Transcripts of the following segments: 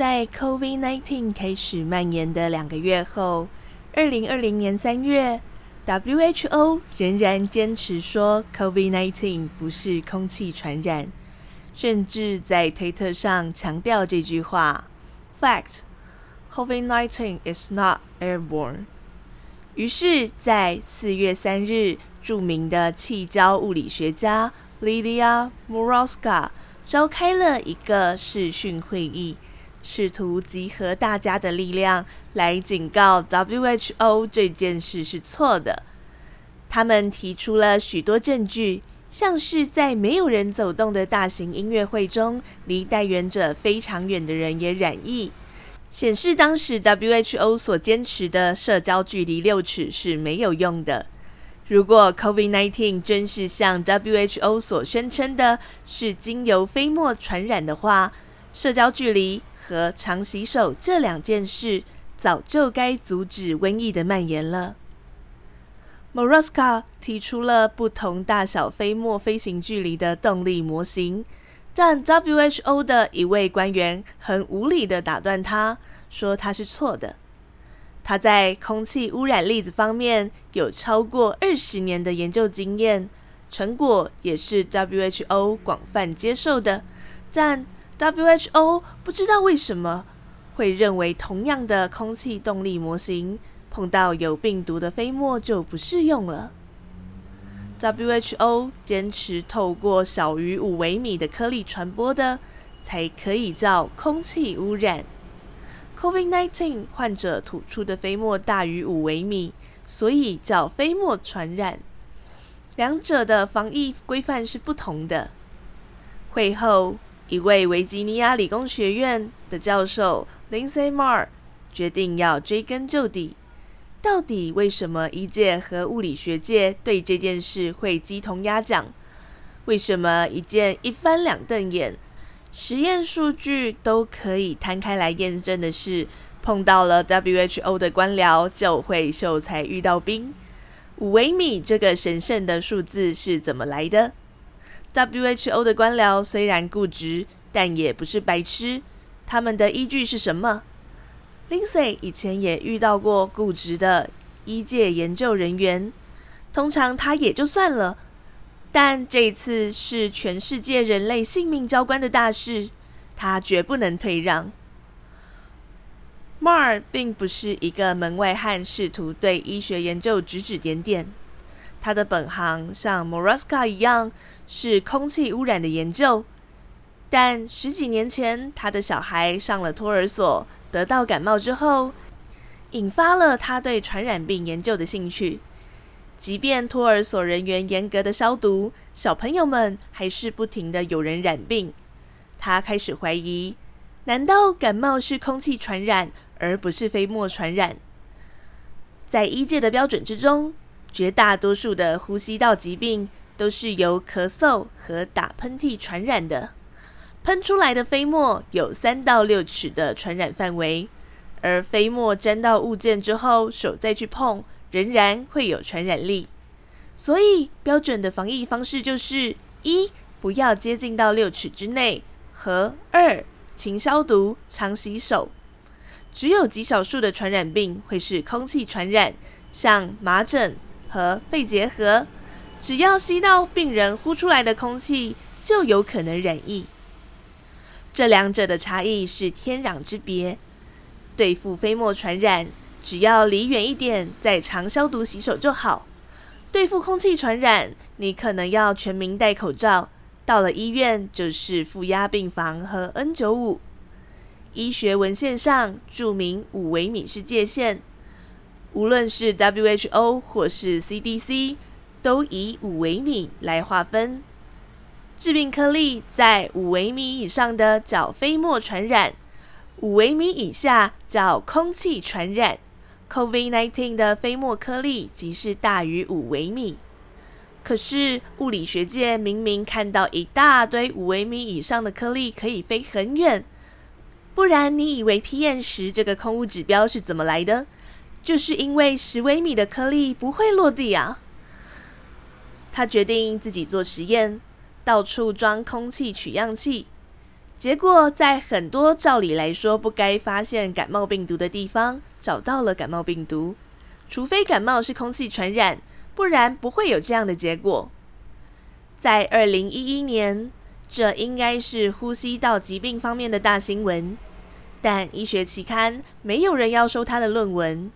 在 COVID-19 开始蔓延的两个月后，二零二零年三月，WHO 仍然坚持说 COVID-19 不是空气传染，甚至在推特上强调这句话：“Fact, COVID-19 is not airborne。”于是，在四月三日，著名的气胶物理学家 Lidia Morozka 召开了一个视讯会议。试图集合大家的力量来警告 WHO 这件事是错的。他们提出了许多证据，像是在没有人走动的大型音乐会中，离代言者非常远的人也染疫，显示当时 WHO 所坚持的社交距离六尺是没有用的。如果 COVID-19 真是像 WHO 所宣称的，是经由飞沫传染的话，社交距离和常洗手这两件事，早就该阻止瘟疫的蔓延了。Morozka 提出了不同大小飞沫飞行距离的动力模型，但 WHO 的一位官员很无理地打断他，说他是错的。他在空气污染粒子方面有超过二十年的研究经验，成果也是 WHO 广泛接受的，但 WHO 不知道为什么会认为同样的空气动力模型碰到有病毒的飞沫就不适用了。WHO 坚持透过小于五微米的颗粒传播的才可以叫空气污染。COVID-19 患者吐出的飞沫大于五微米，所以叫飞沫传染。两者的防疫规范是不同的。会后。一位维吉尼亚理工学院的教授 Lindsay Marr 决定要追根究底，到底为什么医界和物理学界对这件事会鸡同鸭讲？为什么一件一翻两瞪眼、实验数据都可以摊开来验证的事，碰到了 WHO 的官僚就会秀才遇到兵？五微米这个神圣的数字是怎么来的？WHO 的官僚虽然固执，但也不是白痴。他们的依据是什么？Lindsay 以前也遇到过固执的医界研究人员，通常他也就算了，但这一次是全世界人类性命交关的大事，他绝不能退让。Mar 并不是一个门外汉，试图对医学研究指指点点。他的本行像 Morozka 一样是空气污染的研究，但十几年前他的小孩上了托儿所，得到感冒之后，引发了他对传染病研究的兴趣。即便托儿所人员严格的消毒，小朋友们还是不停的有人染病。他开始怀疑：难道感冒是空气传染，而不是飞沫传染？在医界的标准之中，绝大多数的呼吸道疾病都是由咳嗽和打喷嚏传染的，喷出来的飞沫有三到六尺的传染范围，而飞沫沾到物件之后，手再去碰，仍然会有传染力。所以标准的防疫方式就是：一、不要接近到六尺之内；和二、勤消毒、常洗手。只有极少数的传染病会是空气传染，像麻疹。和肺结核，只要吸到病人呼出来的空气，就有可能染疫。这两者的差异是天壤之别。对付飞沫传染，只要离远一点，再常消毒洗手就好。对付空气传染，你可能要全民戴口罩，到了医院就是负压病房和 N95。医学文献上注明五微米是界限。无论是 WHO 或是 CDC，都以五微米来划分。致病颗粒在五微米以上的叫飞沫传染，五微米以下叫空气传染。COVID-19 的飞沫颗粒即是大于五微米。可是物理学界明明看到一大堆五微米以上的颗粒可以飞很远，不然你以为 PM 十这个空污指标是怎么来的？就是因为十微米的颗粒不会落地啊！他决定自己做实验，到处装空气取样器，结果在很多照理来说不该发现感冒病毒的地方找到了感冒病毒，除非感冒是空气传染，不然不会有这样的结果。在二零一一年，这应该是呼吸道疾病方面的大新闻，但医学期刊没有人要收他的论文，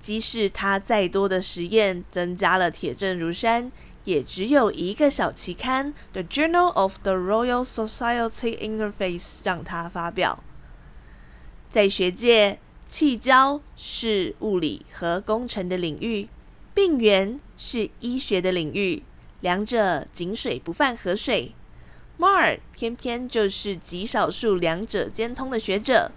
即使他再多的实验增加了铁证如山。也只有一个小期刊《The Journal of the Royal Society Interface》让他发表。在学界，气胶是物理和工程的领域，病原是医学的领域，两者井水不犯河水。Marr 偏偏就是极少数两者兼通的学者。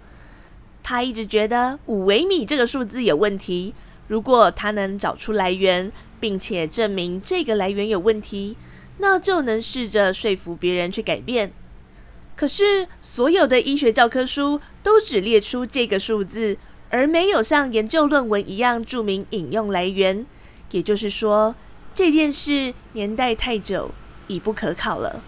他一直觉得五微米这个数字有问题，如果他能找出来源。并且证明这个来源有问题，那就能试着说服别人去改变。可是，所有的医学教科书都只列出这个数字，而没有像研究论文一样注明引用来源。也就是说，这件事年代太久，已不可考了。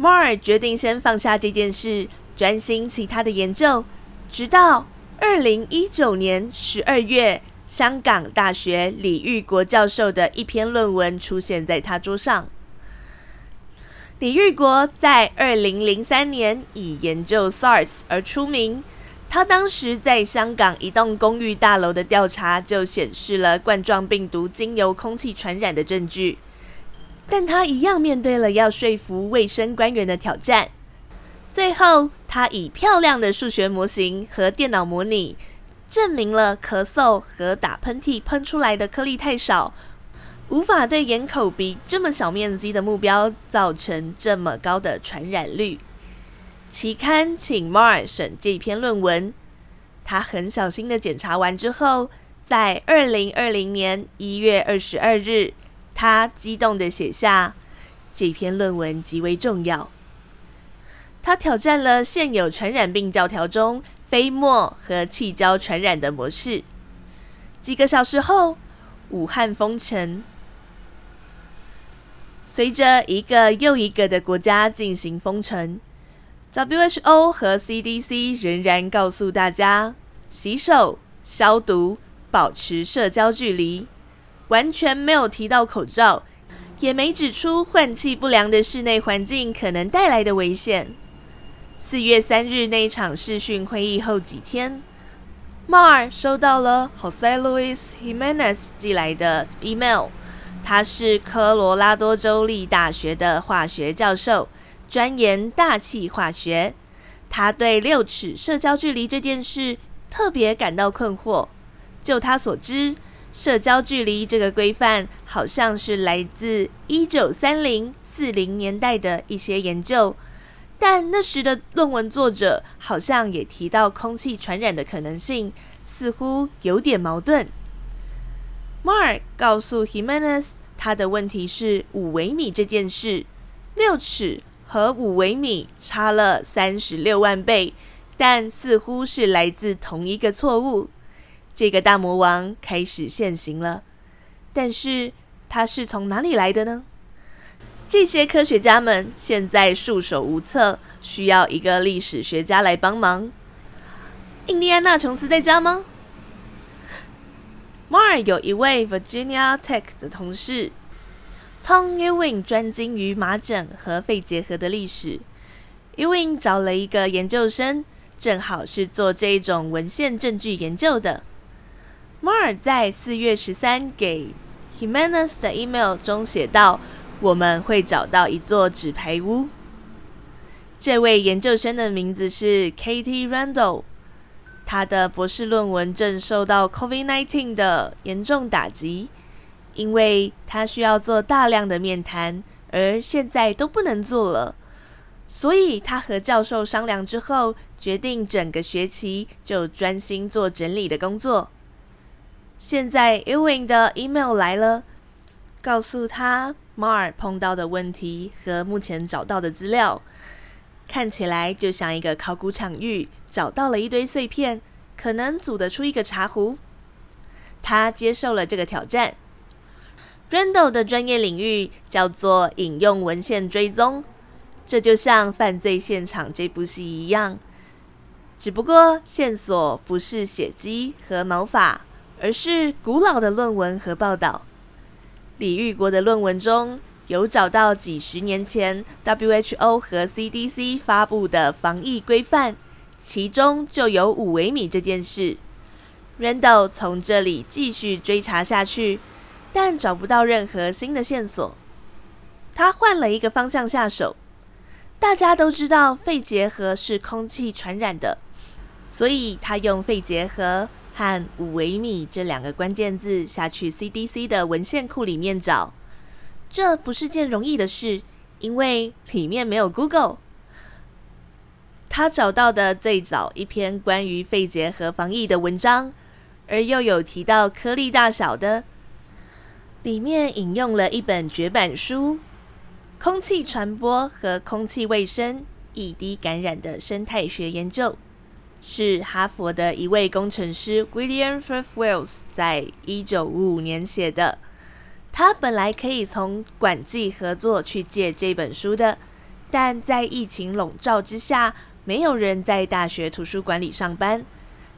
Marr 决定先放下这件事，专心其他的研究，直到二零一九年十二月。香港大学李玉国教授的一篇论文出现在他桌上。李玉国在二零零三年以研究 SARS 而出名。他当时在香港一栋公寓大楼的调查就显示了冠状病毒经由空气传染的证据，但他一样面对了要说服卫生官员的挑战。最后，他以漂亮的数学模型和电脑模拟。证明了咳嗽和打喷嚏喷出来的颗粒太少，无法对眼、口、鼻这么小面积的目标造成这么高的传染率。期刊请 Mar 审这篇论文，他很小心的检查完之后，在二零二零年一月二十二日，他激动的写下：这篇论文极为重要。他挑战了现有传染病教条中。飞沫和气胶传染的模式。几个小时后，武汉封城。随着一个又一个的国家进行封城，WHO 和 CDC 仍然告诉大家洗手、消毒、保持社交距离，完全没有提到口罩，也没指出换气不良的室内环境可能带来的危险。四月三日那一场视讯会议后几天，Mar 收到了 Jose Luis Jimenez 寄来的 email。他是科罗拉多州立大学的化学教授，专研大气化学。他对六尺社交距离这件事特别感到困惑。就他所知，社交距离这个规范好像是来自一九三零四零年代的一些研究。但那时的论文作者好像也提到空气传染的可能性，似乎有点矛盾。Mark 告诉 Jimenez，他的问题是五微米这件事，六尺和五微米差了三十六万倍，但似乎是来自同一个错误。这个大魔王开始现形了，但是他是从哪里来的呢？这些科学家们现在束手无策，需要一个历史学家来帮忙。印第安纳琼斯在家吗摩尔有一位 Virginia Tech 的同事，Tom Ewing 专精于麻疹和肺结核的历史。Ewing 找了一个研究生，正好是做这种文献证据研究的。摩尔在四月十三给 Jimenez 的 email 中写道。我们会找到一座纸牌屋。这位研究生的名字是 Katie Randall，他的博士论文正受到 COVID-19 的严重打击，因为他需要做大量的面谈，而现在都不能做了。所以他和教授商量之后，决定整个学期就专心做整理的工作。现在 Ewing 的 email 来了，告诉他。Mar 碰到的问题和目前找到的资料，看起来就像一个考古场域，找到了一堆碎片，可能组得出一个茶壶。他接受了这个挑战。Randall 的专业领域叫做引用文献追踪，这就像《犯罪现场》这部戏一样，只不过线索不是血迹和毛发，而是古老的论文和报道。李玉国的论文中有找到几十年前 WHO 和 CDC 发布的防疫规范，其中就有五微米这件事。Randall 从这里继续追查下去，但找不到任何新的线索。他换了一个方向下手。大家都知道肺结核是空气传染的，所以他用肺结核和五微米这两个关键字下去 CDC 的文献库里面找。这不是件容易的事，因为里面没有 Google。他找到的最早一篇关于肺结核防疫的文章，而又有提到颗粒大小的，里面引用了一本绝版书。空气传播和空气卫生易滴感染的生态学研究，是哈佛的一位工程师 William Firth Wells 在一九五五年写的。他本来可以从馆际合作去借这本书的，但在疫情笼罩之下，没有人在大学图书馆里上班，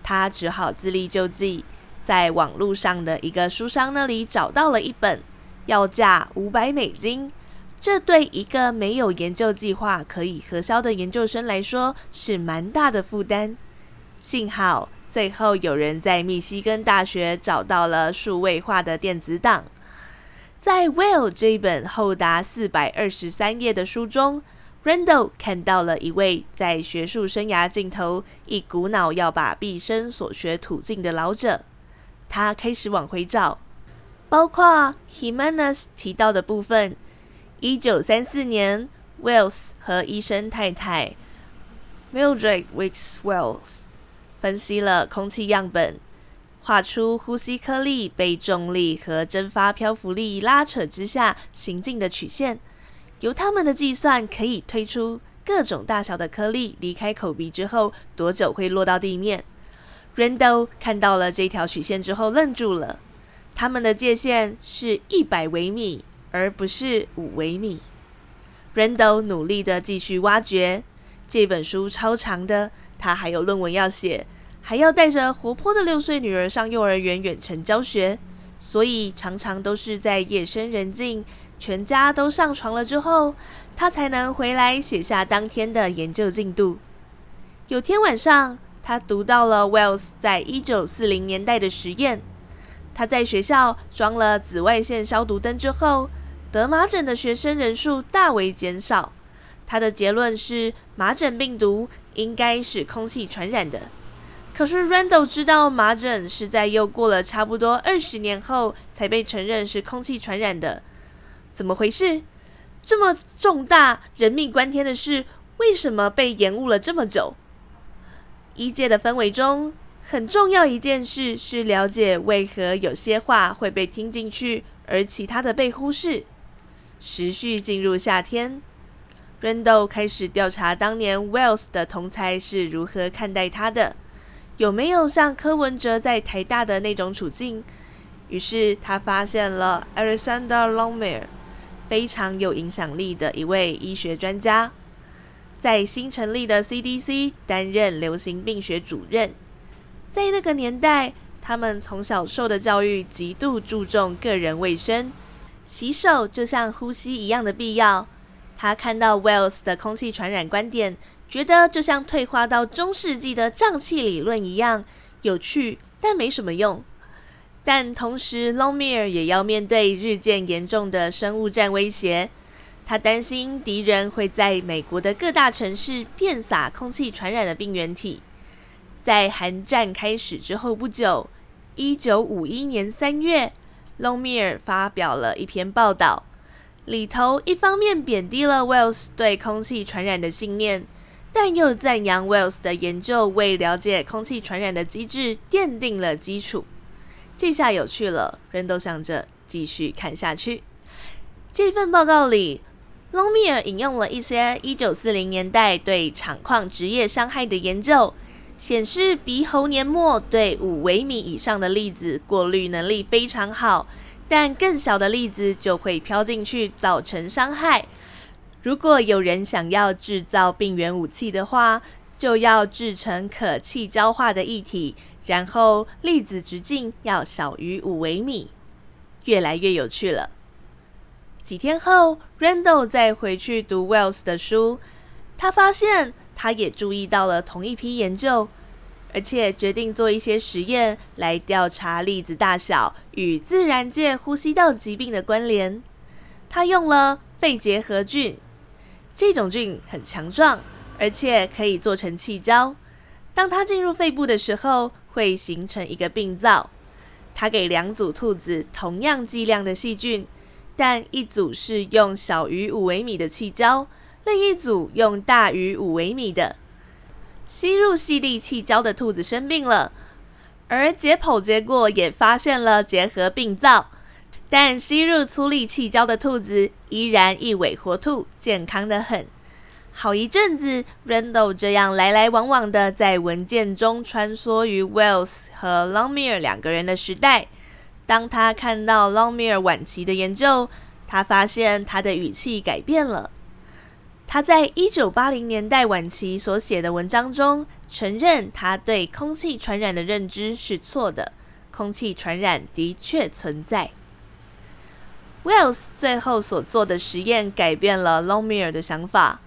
他只好自力救济，在网络上的一个书商那里找到了一本，要价五百美金。这对一个没有研究计划可以核销的研究生来说是蛮大的负担。幸好最后有人在密西根大学找到了数位化的电子档。在 Well 这本厚达四百二十三页的书中，Randall 看到了一位在学术生涯尽头一股脑要把毕生所学吐尽的老者。他开始往回找，包括 Himanas 提到的部分。一九三四年，Wells 和医生太太 Mildred Weeks Wells 分析了空气样本，画出呼吸颗粒被重力和蒸发漂浮力拉扯之下行进的曲线。由他们的计算，可以推出各种大小的颗粒离开口鼻之后多久会落到地面。Randall 看到了这条曲线之后愣住了，他们的界限是一百微米。而不是五微米。Randall 努力的继续挖掘，这本书超长的，他还有论文要写，还要带着活泼的六岁女儿上幼儿园远程教学，所以常常都是在夜深人静、全家都上床了之后，他才能回来写下当天的研究进度。有天晚上，他读到了 Wells 在一九四零年代的实验，他在学校装了紫外线消毒灯之后。得麻疹的学生人数大为减少。他的结论是，麻疹病毒应该是空气传染的。可是 Randall 知道麻疹是在又过了差不多二十年后才被承认是空气传染的。怎么回事？这么重大、人命关天的事，为什么被延误了这么久？医界的氛围中，很重要一件事是了解为何有些话会被听进去，而其他的被忽视。持续进入夏天，Randall 开始调查当年 Wells 的同才是如何看待他的，有没有像柯文哲在台大的那种处境。于是他发现了 Alexander Longmire，非常有影响力的一位医学专家，在新成立的 CDC 担任流行病学主任。在那个年代，他们从小受的教育极度注重个人卫生。洗手就像呼吸一样的必要。他看到 Wells 的空气传染观点，觉得就像退化到中世纪的瘴气理论一样有趣，但没什么用。但同时，Longmire 也要面对日渐严重的生物战威胁。他担心敌人会在美国的各大城市遍撒空气传染的病原体。在韩战开始之后不久，一九五一年三月。Longmire 发表了一篇报道，里头一方面贬低了 Wells 对空气传染的信念，但又赞扬 Wells 的研究为了解空气传染的机制奠定了基础。这下有趣了，人都想着继续看下去。这份报告里，Longmir 引用了一些1940年代对厂矿职业伤害的研究。显示鼻喉黏膜对五微米以上的粒子过滤能力非常好，但更小的粒子就会飘进去造成伤害。如果有人想要制造病原武器的话，就要制成可气胶化的液体，然后粒子直径要小于五微米。越来越有趣了。几天后，Randall 再回去读 Wells 的书，他发现他也注意到了同一批研究，而且决定做一些实验来调查粒子大小与自然界呼吸道疾病的关联。他用了肺结核菌，这种菌很强壮。而且可以做成气胶。当它进入肺部的时候，会形成一个病灶。他给两组兔子同样剂量的细菌，但一组是用小于五微米的气胶，另一组用大于五微米的。吸入细粒气胶的兔子生病了，而解剖结果也发现了结核病灶。但吸入粗粒气胶的兔子依然一尾活兔，健康的很。好一阵子，Randall 这样来来往往的在文件中穿梭于 Wells 和 Longmire 两个人的时代。当他看到 Longmire 晚期的研究，他发现他的语气改变了。他在一九八零年代晚期所写的文章中，承认他对空气传染的认知是错的。空气传染的确存在。Wells 最后所做的实验改变了 Longmire 的想法。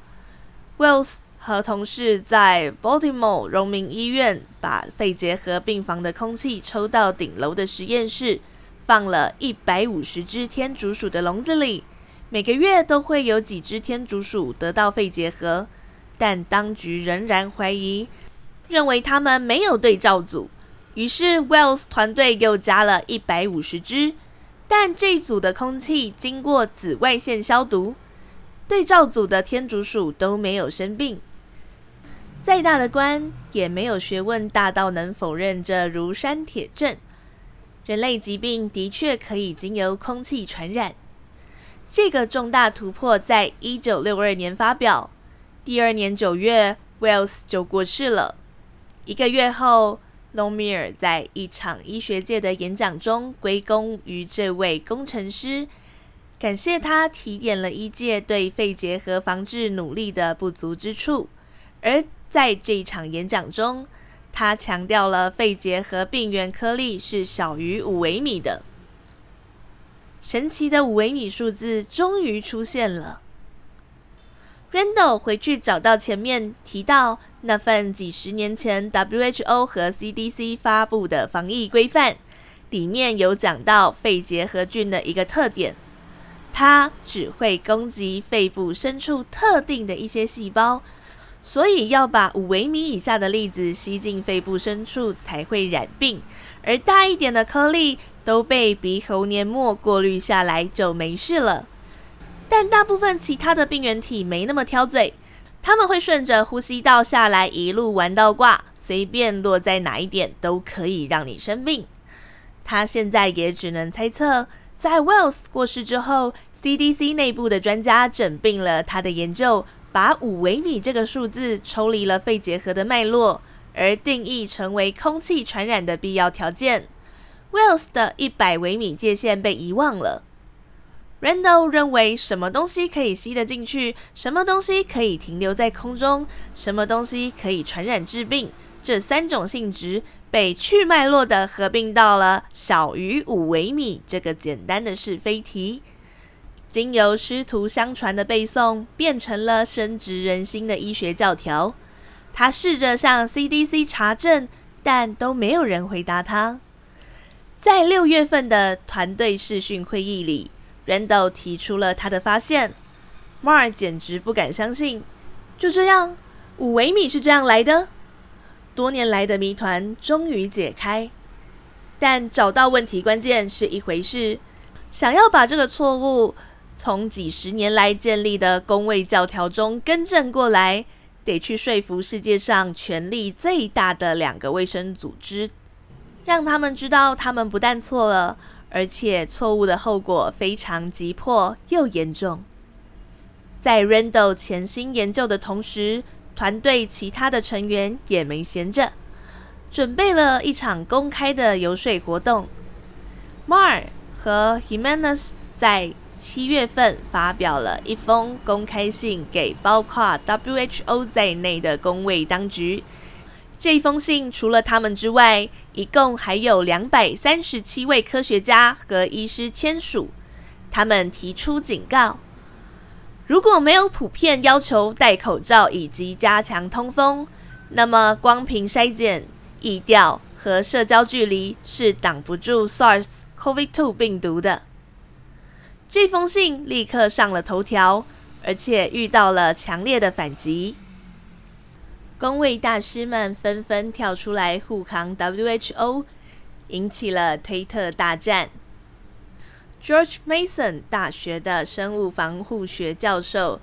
Wells 和同事在 Baltimore 荣民医院把肺结核病房的空气抽到顶楼的实验室，放了一百五十只天竺鼠的笼子里，每个月都会有几只天竺鼠得到肺结核，但当局仍然怀疑，认为他们没有对照组。于是 Wells 团队又加了一百五十只，但这组的空气经过紫外线消毒。对照组的天竺鼠都没有生病，再大的官也没有学问大到能否认这如山铁证。人类疾病的确可以经由空气传染。这个重大突破在一九六二年发表，第二年九月，Wells 就过世了。一个月后，Longmire 在一场医学界的演讲中归功于这位工程师。感谢他提点了医界对肺结核防治努力的不足之处，而在这一场演讲中，他强调了肺结核病原颗粒是小于五微米的。神奇的五微米数字终于出现了。Randall 回去找到前面提到那份几十年前 WHO 和 CDC 发布的防疫规范，里面有讲到肺结核菌的一个特点。它只会攻击肺部深处特定的一些细胞，所以要把五微米以下的粒子吸进肺部深处才会染病，而大一点的颗粒都被鼻喉黏膜过滤下来就没事了。但大部分其他的病原体没那么挑嘴，它们会顺着呼吸道下来，一路玩到挂，随便落在哪一点都可以让你生病。他现在也只能猜测。在 Wells 过世之后，CDC 内部的专家整并了他的研究，把五微米这个数字抽离了肺结核的脉络，而定义成为空气传染的必要条件。Wells 的一百微米界限被遗忘了。Randall 认为，什么东西可以吸得进去，什么东西可以停留在空中，什么东西可以传染致病，这三种性质。被去脉络的合并到了小于五微米这个简单的是非题，经由师徒相传的背诵，变成了深植人心的医学教条。他试着向 CDC 查证，但都没有人回答他。在六月份的团队视讯会议里，Randall 提出了他的发现，Mar 简直不敢相信，就这样，五微米是这样来的。多年来的谜团终于解开，但找到问题关键是一回事，想要把这个错误从几十年来建立的公卫教条中更正过来，得去说服世界上权力最大的两个卫生组织，让他们知道他们不但错了，而且错误的后果非常急迫又严重。在 Randall 潜心研究的同时，团队其他的成员也没闲着，准备了一场公开的游说活动。Mar 和 Jimenez 在七月份发表了一封公开信给包括 WHO 在内的公卫当局。这封信除了他们之外，一共还有两百三十七位科学家和医师签署。他们提出警告：如果没有普遍要求戴口罩以及加强通风，那么光凭筛检、疫调和社交距离是挡不住 SARS-CoV-2 病毒的。这封信立刻上了头条，而且遇到了强烈的反击。公卫大师们纷纷跳出来护航 WHO，引起了推特大战。George Mason 大学的生物防护学教授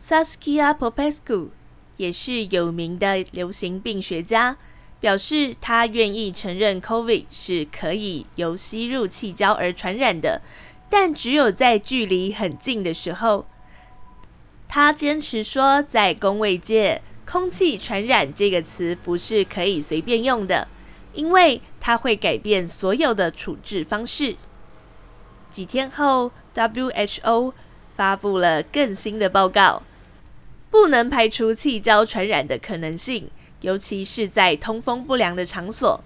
Saskia Popescu 也是有名的流行病学家，表示他愿意承认 COVID 是可以由吸入气胶而传染的。但只有在距离很近的时候，他坚持说，在公卫界，“空气传染”这个词不是可以随便用的，因为它会改变所有的处置方式。几天后，WHO 发布了更新的报告，不能排除气胶传染的可能性，尤其是在通风不良的场所。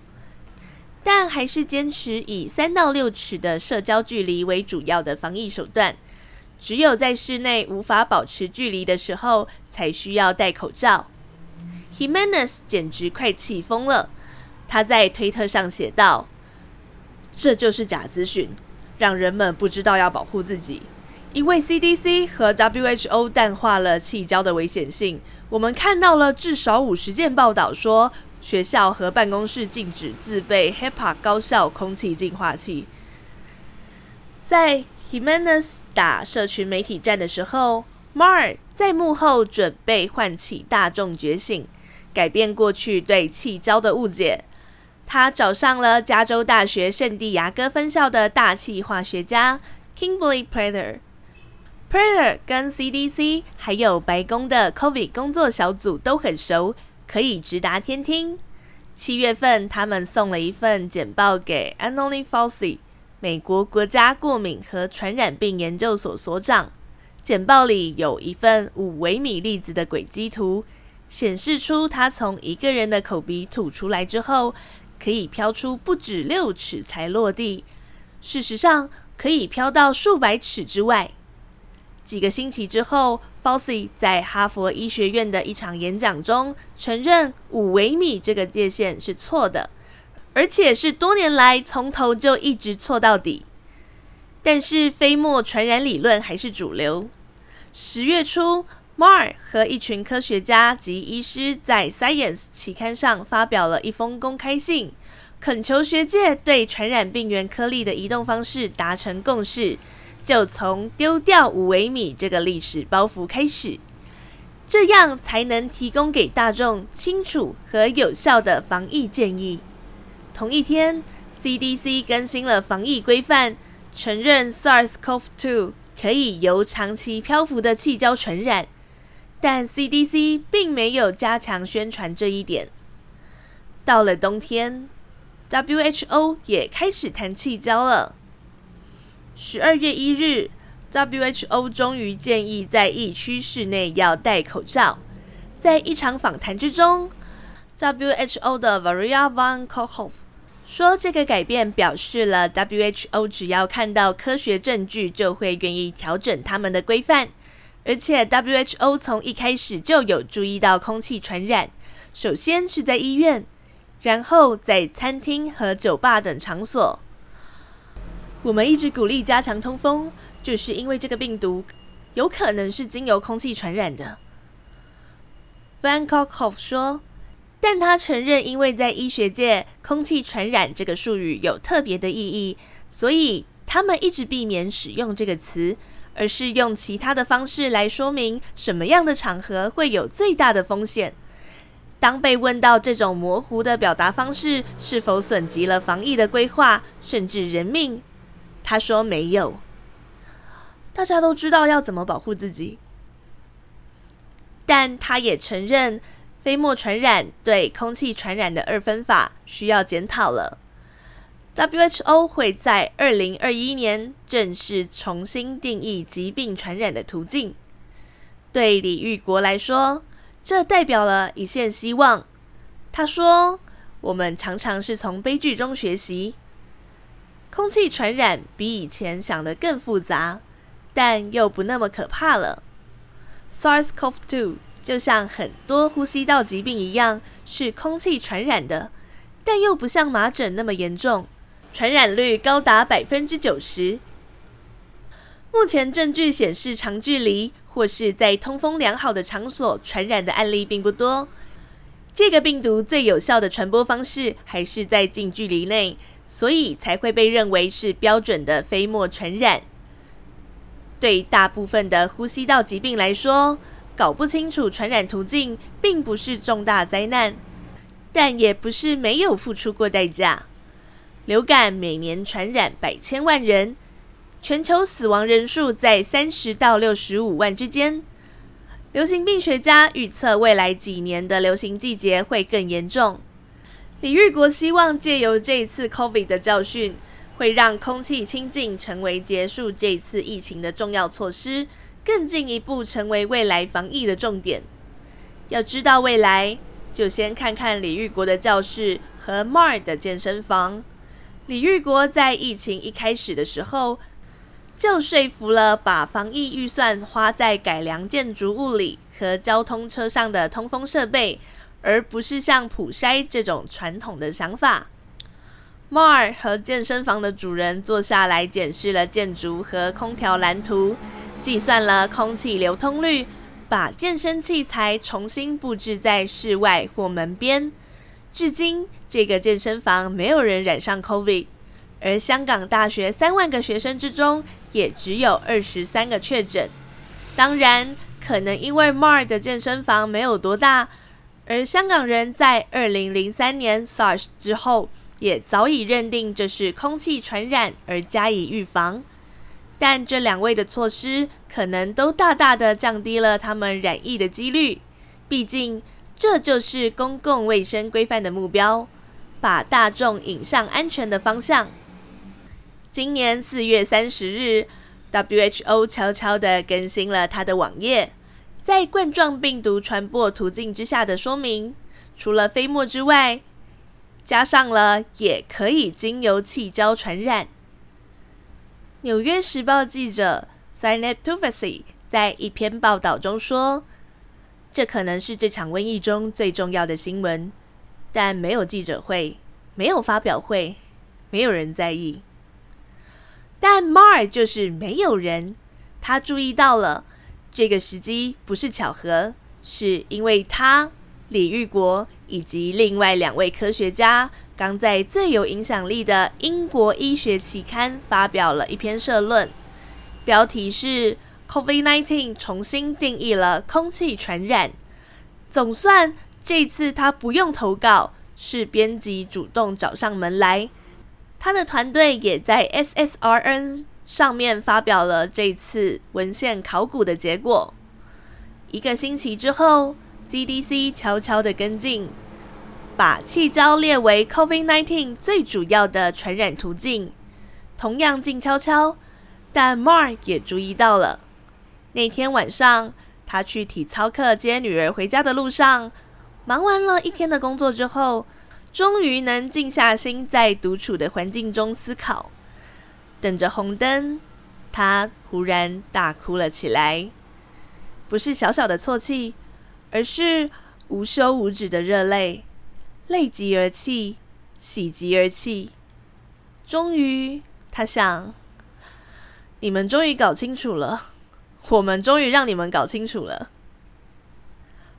但还是坚持以三到六尺的社交距离为主要的防疫手段，只有在室内无法保持距离的时候，才需要戴口罩。Jimenez 简直快气疯了，他在推特上写道：“这就是假资讯，让人们不知道要保护自己。因为 CDC 和 WHO 淡化了气胶的危险性，我们看到了至少五十件报道说。”学校和办公室禁止自备 HEPA 高效空气净化器。在 Jimenez 打社群媒体战的时候，Mar 在幕后准备唤起大众觉醒，改变过去对气胶的误解。他找上了加州大学圣地牙哥分校的大气化学家 Kimberly Prater。Prater 跟 CDC 还有白宫的 COVID 工作小组都很熟。可以直达天听。七月份，他们送了一份简报给 Anthony Fauci，美国国家过敏和传染病研究所所长。简报里有一份五微米粒子的轨迹图，显示出它从一个人的口鼻吐出来之后，可以飘出不止六尺才落地。事实上，可以飘到数百尺之外。几个星期之后，Fauci 在哈佛医学院的一场演讲中承认五微米这个界限是错的，而且是多年来从头就一直错到底。但是飞沫传染理论还是主流。十月初 Mar 和一群科学家及医师在 Science 期刊上发表了一封公开信，恳求学界对传染病原颗粒的移动方式达成共识。就从丢掉五微米这个历史包袱开始，这样才能提供给大众清楚和有效的防疫建议。同一天，CDC 更新了防疫规范，承认 SARS-CoV-2 可以由长期漂浮的气胶传染，但 CDC 并没有加强宣传这一点。到了冬天，WHO 也开始谈气胶了。十二月一日，WHO 终于建议在疫区室内要戴口罩。在一场访谈之中，WHO 的 Maria Van Kerkhove 说：“这个改变表示了 WHO 只要看到科学证据，就会愿意调整他们的规范。而且 WHO 从一开始就有注意到空气传染，首先是在医院，然后在餐厅和酒吧等场所。”我们一直鼓励加强通风，就是因为这个病毒有可能是经由空气传染的。，Van Karkov 说，但他承认，因为在医学界，空气传染这个术语有特别的意义，所以他们一直避免使用这个词，而是用其他的方式来说明什么样的场合会有最大的风险。当被问到这种模糊的表达方式是否损及了防疫的规划，甚至人命，他说没有，大家都知道要怎么保护自己，但他也承认飞沫传染对空气传染的二分法需要检讨了。WHO 会在二零二一年正式重新定义疾病传染的途径。对李玉国来说，这代表了一线希望。他说：“我们常常是从悲剧中学习。空气传染比以前想的更复杂，但又不那么可怕了。SARS-CoV-2 就像很多呼吸道疾病一样，是空气传染的，但又不像麻疹那么严重。”传染率高达百分之九十。目前证据显示，长距离或是在通风良好的场所传染的案例并不多。这个病毒最有效的传播方式还是在近距离内，所以才会被认为是标准的飞沫传染。对大部分的呼吸道疾病来说，搞不清楚传染途径并不是重大灾难，但也不是没有付出过代价。流感每年传染百千万人，全球死亡人数在三十到六十五万之间。流行病学家预测，未来几年的流行季节会更严重。李玉国希望借由这次 COVID 的教训，会让空气清净成为结束这次疫情的重要措施，更进一步成为未来防疫的重点。要知道未来，就先看看李玉国的教室和 Mar 的健身房。李玉国在疫情一开始的时候，就说服了把防疫预算花在改良建筑物里和交通车上的通风设备，而不是像普筛这种传统的想法。Mar 和健身房的主人坐下来检视了建筑和空调蓝图，计算了空气流通率，把健身器材重新布置在室外或门边。至今，这个健身房没有人染上 COVID，而香港大学三万个学生之中，也只有二十三个确诊。当然，可能因为 Mar 的健身房没有多大，而香港人在二零零三年 SARS 之后，也早已认定这是空气传染而加以预防。但这两位的措施，可能都大大的降低了他们染疫的几率。毕竟，这就是公共卫生规范的目标，把大众引向安全的方向。今年四月三十日，WHO 悄悄地更新了它的网页，在冠状病毒传播途径之下的说明，除了飞沫之外，加上了也可以经由气交传染。纽约时报记者 Zainab Tufekci 在一篇报道中说。这可能是这场瘟疫中最重要的新闻，但没有记者会，没有发表会，没有人在意。但 Mar 就是没有人，他注意到了这个时机不是巧合，是因为他李玉国以及另外两位科学家刚在最有影响力的英国医学期刊发表了一篇社论，标题是。COVID-19 重新定义了空气传染。总算这次他不用投稿，是编辑主动找上门来。他的团队也在 SSRN 上面发表了这次文献考古的结果。一个星期之后，CDC 悄悄的跟进，把气交列为 COVID-19 最主要的传染途径。同样静悄悄，但 Mar 也注意到了。那天晚上，他去体操课接女儿回家的路上，忙完了一天的工作之后，终于能静下心在独处的环境中思考。等着红灯，他忽然大哭了起来，不是小小的啜泣，而是无休无止的热泪，泪极而泣，喜极而泣。终于，他想：你们终于搞清楚了。我们终于让你们搞清楚了。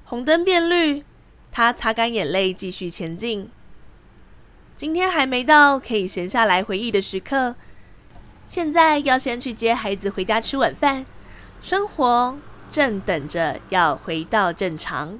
红灯变绿，他擦干眼泪，继续前进。今天还没到可以闲下来回忆的时刻，现在要先去接孩子回家吃晚饭，生活正等着要回到正常。